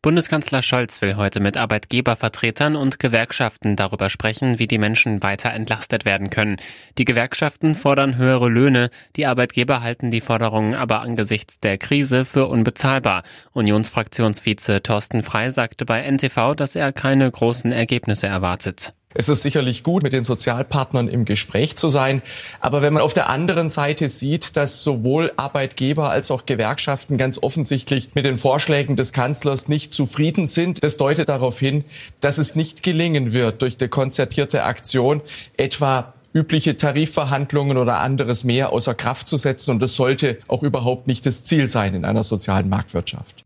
Bundeskanzler Scholz will heute mit Arbeitgebervertretern und Gewerkschaften darüber sprechen, wie die Menschen weiter entlastet werden können. Die Gewerkschaften fordern höhere Löhne, die Arbeitgeber halten die Forderungen aber angesichts der Krise für unbezahlbar. Unionsfraktionsvize Thorsten Frei sagte bei NTV, dass er keine großen Ergebnisse erwartet. Es ist sicherlich gut, mit den Sozialpartnern im Gespräch zu sein. Aber wenn man auf der anderen Seite sieht, dass sowohl Arbeitgeber als auch Gewerkschaften ganz offensichtlich mit den Vorschlägen des Kanzlers nicht zufrieden sind, das deutet darauf hin, dass es nicht gelingen wird, durch eine konzertierte Aktion etwa übliche Tarifverhandlungen oder anderes mehr außer Kraft zu setzen. Und das sollte auch überhaupt nicht das Ziel sein in einer sozialen Marktwirtschaft.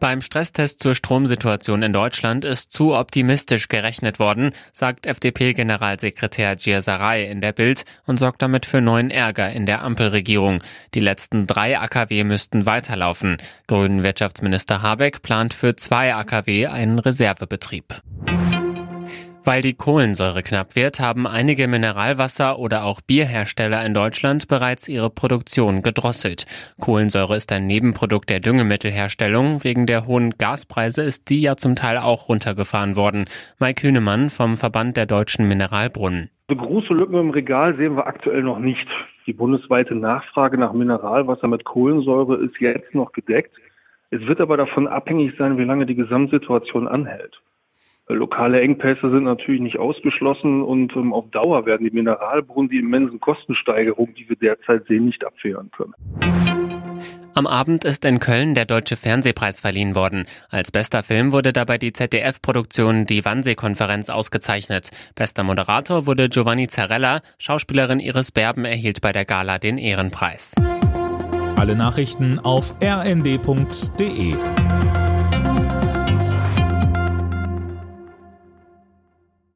Beim Stresstest zur Stromsituation in Deutschland ist zu optimistisch gerechnet worden, sagt FDP-Generalsekretär Gierserei in der Bild und sorgt damit für neuen Ärger in der Ampelregierung. Die letzten drei AKW müssten weiterlaufen. Grünen Wirtschaftsminister Habeck plant für zwei AKW einen Reservebetrieb. Weil die Kohlensäure knapp wird, haben einige Mineralwasser- oder auch Bierhersteller in Deutschland bereits ihre Produktion gedrosselt. Kohlensäure ist ein Nebenprodukt der Düngemittelherstellung. Wegen der hohen Gaspreise ist die ja zum Teil auch runtergefahren worden. Mike Hünemann vom Verband der deutschen Mineralbrunnen. So große Lücken im Regal sehen wir aktuell noch nicht. Die bundesweite Nachfrage nach Mineralwasser mit Kohlensäure ist jetzt noch gedeckt. Es wird aber davon abhängig sein, wie lange die Gesamtsituation anhält. Lokale Engpässe sind natürlich nicht ausgeschlossen und ähm, auf Dauer werden die Mineralbrunnen die immensen Kostensteigerungen, die wir derzeit sehen, nicht abwehren können. Am Abend ist in Köln der Deutsche Fernsehpreis verliehen worden. Als bester Film wurde dabei die ZDF-Produktion Die Wannsee-Konferenz ausgezeichnet. Bester Moderator wurde Giovanni Zarella. Schauspielerin Iris Berben erhielt bei der Gala den Ehrenpreis. Alle Nachrichten auf rnd.de